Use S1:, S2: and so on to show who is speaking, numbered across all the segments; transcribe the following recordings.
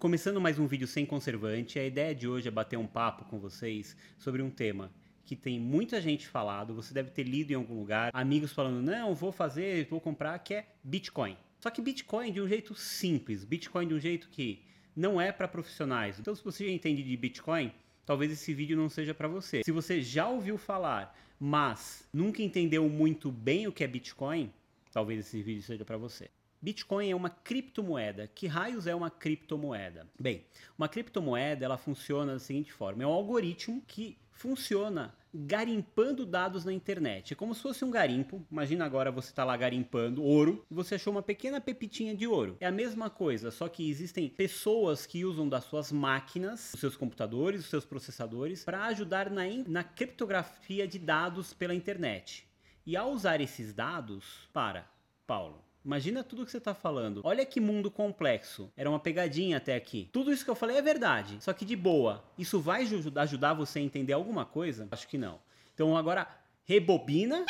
S1: Começando mais um vídeo sem conservante, a ideia de hoje é bater um papo com vocês sobre um tema que tem muita gente falado, você deve ter lido em algum lugar, amigos falando, não, vou fazer, vou comprar, que é Bitcoin. Só que Bitcoin de um jeito simples, Bitcoin de um jeito que não é para profissionais. Então, se você já entende de Bitcoin, talvez esse vídeo não seja para você. Se você já ouviu falar, mas nunca entendeu muito bem o que é Bitcoin, talvez esse vídeo seja para você. Bitcoin é uma criptomoeda. Que raios é uma criptomoeda? Bem, uma criptomoeda ela funciona da seguinte forma: é um algoritmo que funciona garimpando dados na internet. É como se fosse um garimpo. Imagina agora você está lá garimpando ouro e você achou uma pequena pepitinha de ouro. É a mesma coisa, só que existem pessoas que usam das suas máquinas, os seus computadores, os seus processadores, para ajudar na, na criptografia de dados pela internet. E ao usar esses dados, para, Paulo, Imagina tudo que você está falando. Olha que mundo complexo. Era uma pegadinha até aqui. Tudo isso que eu falei é verdade, só que de boa. Isso vai ajudar você a entender alguma coisa? Acho que não. Então agora rebobina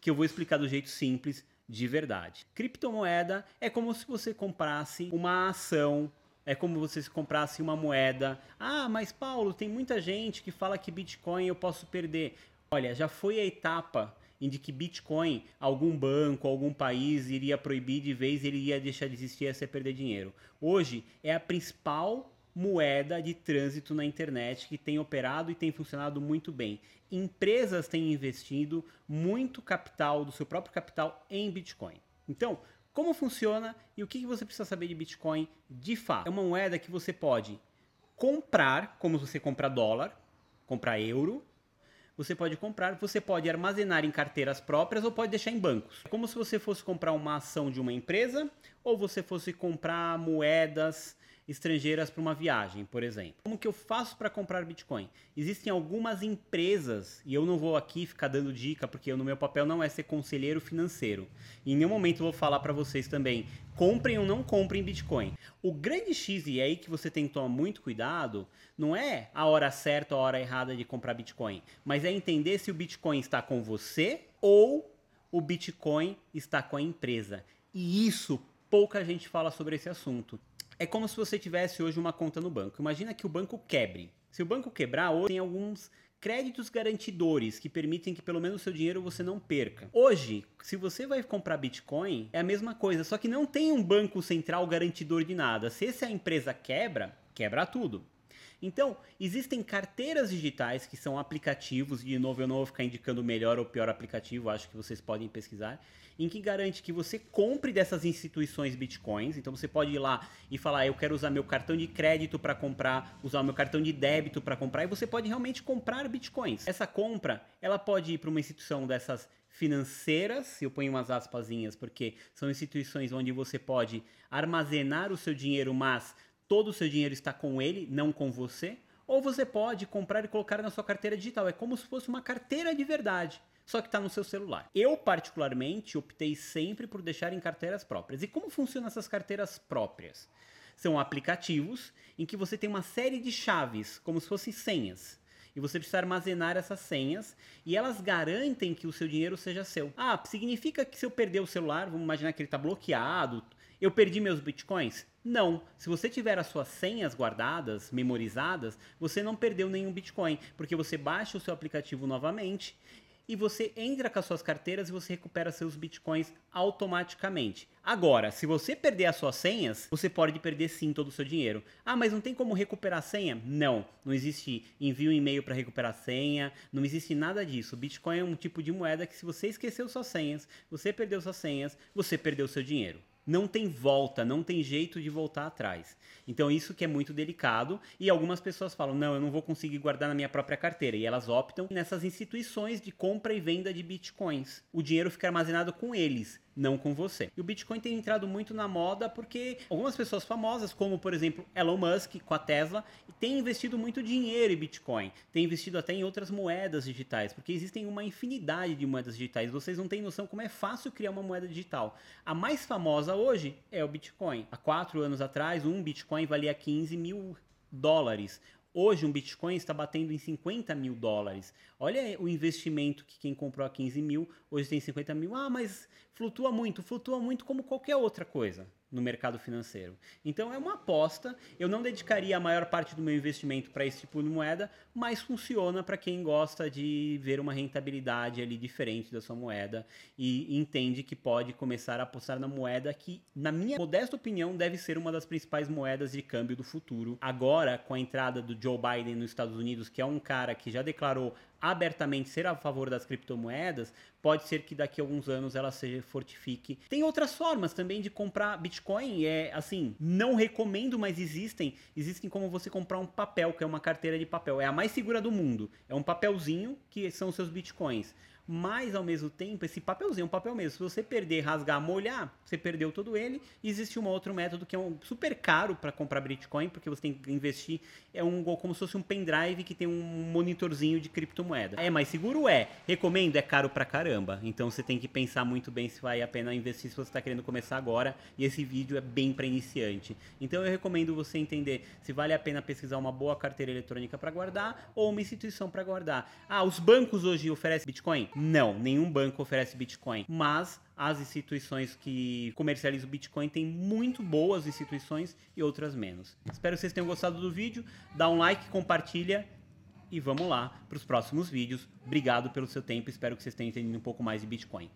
S1: que eu vou explicar do jeito simples de verdade. Criptomoeda é como se você comprasse uma ação é como se você comprasse uma moeda. Ah, mas Paulo, tem muita gente que fala que Bitcoin eu posso perder. Olha, já foi a etapa de que Bitcoin, algum banco, algum país iria proibir de vez, ele ia deixar de existir e ia perder dinheiro. Hoje é a principal moeda de trânsito na internet que tem operado e tem funcionado muito bem. Empresas têm investido muito capital, do seu próprio capital, em Bitcoin. Então, como funciona e o que você precisa saber de Bitcoin de fato? É uma moeda que você pode comprar, como você compra dólar, comprar euro, você pode comprar, você pode armazenar em carteiras próprias ou pode deixar em bancos. É como se você fosse comprar uma ação de uma empresa ou você fosse comprar moedas estrangeiras para uma viagem, por exemplo. Como que eu faço para comprar Bitcoin? Existem algumas empresas, e eu não vou aqui ficar dando dica, porque no meu papel não é ser conselheiro financeiro. em nenhum momento eu vou falar para vocês também, comprem ou não comprem Bitcoin. O grande X, e aí que você tem que tomar muito cuidado, não é a hora certa ou a hora errada de comprar Bitcoin, mas é entender se o Bitcoin está com você ou o Bitcoin está com a empresa. E isso pouca gente fala sobre esse assunto. É como se você tivesse hoje uma conta no banco. Imagina que o banco quebre. Se o banco quebrar, hoje tem alguns créditos garantidores que permitem que pelo menos o seu dinheiro você não perca. Hoje, se você vai comprar Bitcoin, é a mesma coisa, só que não tem um banco central garantidor de nada. Se essa empresa quebra, quebra tudo. Então, existem carteiras digitais que são aplicativos, e de novo eu não vou ficar indicando o melhor ou pior aplicativo, acho que vocês podem pesquisar, em que garante que você compre dessas instituições bitcoins. Então você pode ir lá e falar, eu quero usar meu cartão de crédito para comprar, usar meu cartão de débito para comprar, e você pode realmente comprar bitcoins. Essa compra, ela pode ir para uma instituição dessas financeiras, eu ponho umas aspasinhas porque são instituições onde você pode armazenar o seu dinheiro, mas todo o seu dinheiro está com ele, não com você. Ou você pode comprar e colocar na sua carteira digital. É como se fosse uma carteira de verdade, só que está no seu celular. Eu, particularmente, optei sempre por deixar em carteiras próprias. E como funcionam essas carteiras próprias? São aplicativos em que você tem uma série de chaves, como se fossem senhas e você precisa armazenar essas senhas e elas garantem que o seu dinheiro seja seu. Ah, significa que se eu perder o celular, vamos imaginar que ele está bloqueado, eu perdi meus bitcoins? Não. Se você tiver as suas senhas guardadas, memorizadas, você não perdeu nenhum bitcoin, porque você baixa o seu aplicativo novamente e você entra com as suas carteiras e você recupera seus bitcoins automaticamente. Agora, se você perder as suas senhas, você pode perder sim todo o seu dinheiro. Ah, mas não tem como recuperar a senha? Não, não existe envio e-mail para recuperar a senha, não existe nada disso. Bitcoin é um tipo de moeda que se você esqueceu suas senhas, você perdeu suas senhas, você perdeu seu dinheiro não tem volta, não tem jeito de voltar atrás. Então isso que é muito delicado e algumas pessoas falam: "Não, eu não vou conseguir guardar na minha própria carteira". E elas optam nessas instituições de compra e venda de bitcoins. O dinheiro fica armazenado com eles não com você. E o Bitcoin tem entrado muito na moda porque algumas pessoas famosas, como por exemplo Elon Musk com a Tesla, têm investido muito dinheiro em Bitcoin, têm investido até em outras moedas digitais, porque existem uma infinidade de moedas digitais. Vocês não têm noção como é fácil criar uma moeda digital. A mais famosa hoje é o Bitcoin. Há quatro anos atrás, um Bitcoin valia 15 mil dólares. Hoje um Bitcoin está batendo em 50 mil dólares. Olha o investimento que quem comprou a 15 mil, hoje tem 50 mil. Ah, mas flutua muito, flutua muito como qualquer outra coisa. No mercado financeiro. Então é uma aposta. Eu não dedicaria a maior parte do meu investimento para esse tipo de moeda, mas funciona para quem gosta de ver uma rentabilidade ali diferente da sua moeda e entende que pode começar a apostar na moeda que, na minha modesta opinião, deve ser uma das principais moedas de câmbio do futuro. Agora, com a entrada do Joe Biden nos Estados Unidos, que é um cara que já declarou abertamente ser a favor das criptomoedas, pode ser que daqui a alguns anos ela se fortifique. Tem outras formas também de comprar Bitcoin, é assim, não recomendo, mas existem. Existem como você comprar um papel, que é uma carteira de papel, é a mais segura do mundo. É um papelzinho que são seus Bitcoins mas ao mesmo tempo, esse papelzinho, um papel mesmo, se você perder, rasgar, molhar, você perdeu todo ele. existe um outro método que é um super caro para comprar Bitcoin, porque você tem que investir, é um como se fosse um pendrive que tem um monitorzinho de criptomoeda. É mais seguro? É. Recomendo? É caro pra caramba. Então você tem que pensar muito bem se vale a pena investir se você está querendo começar agora. E esse vídeo é bem para iniciante. Então eu recomendo você entender se vale a pena pesquisar uma boa carteira eletrônica para guardar ou uma instituição para guardar. Ah, os bancos hoje oferecem Bitcoin? Não, nenhum banco oferece Bitcoin, mas as instituições que comercializam Bitcoin têm muito boas instituições e outras menos. Espero que vocês tenham gostado do vídeo. Dá um like, compartilha e vamos lá para os próximos vídeos. Obrigado pelo seu tempo, espero que vocês tenham entendido um pouco mais de Bitcoin.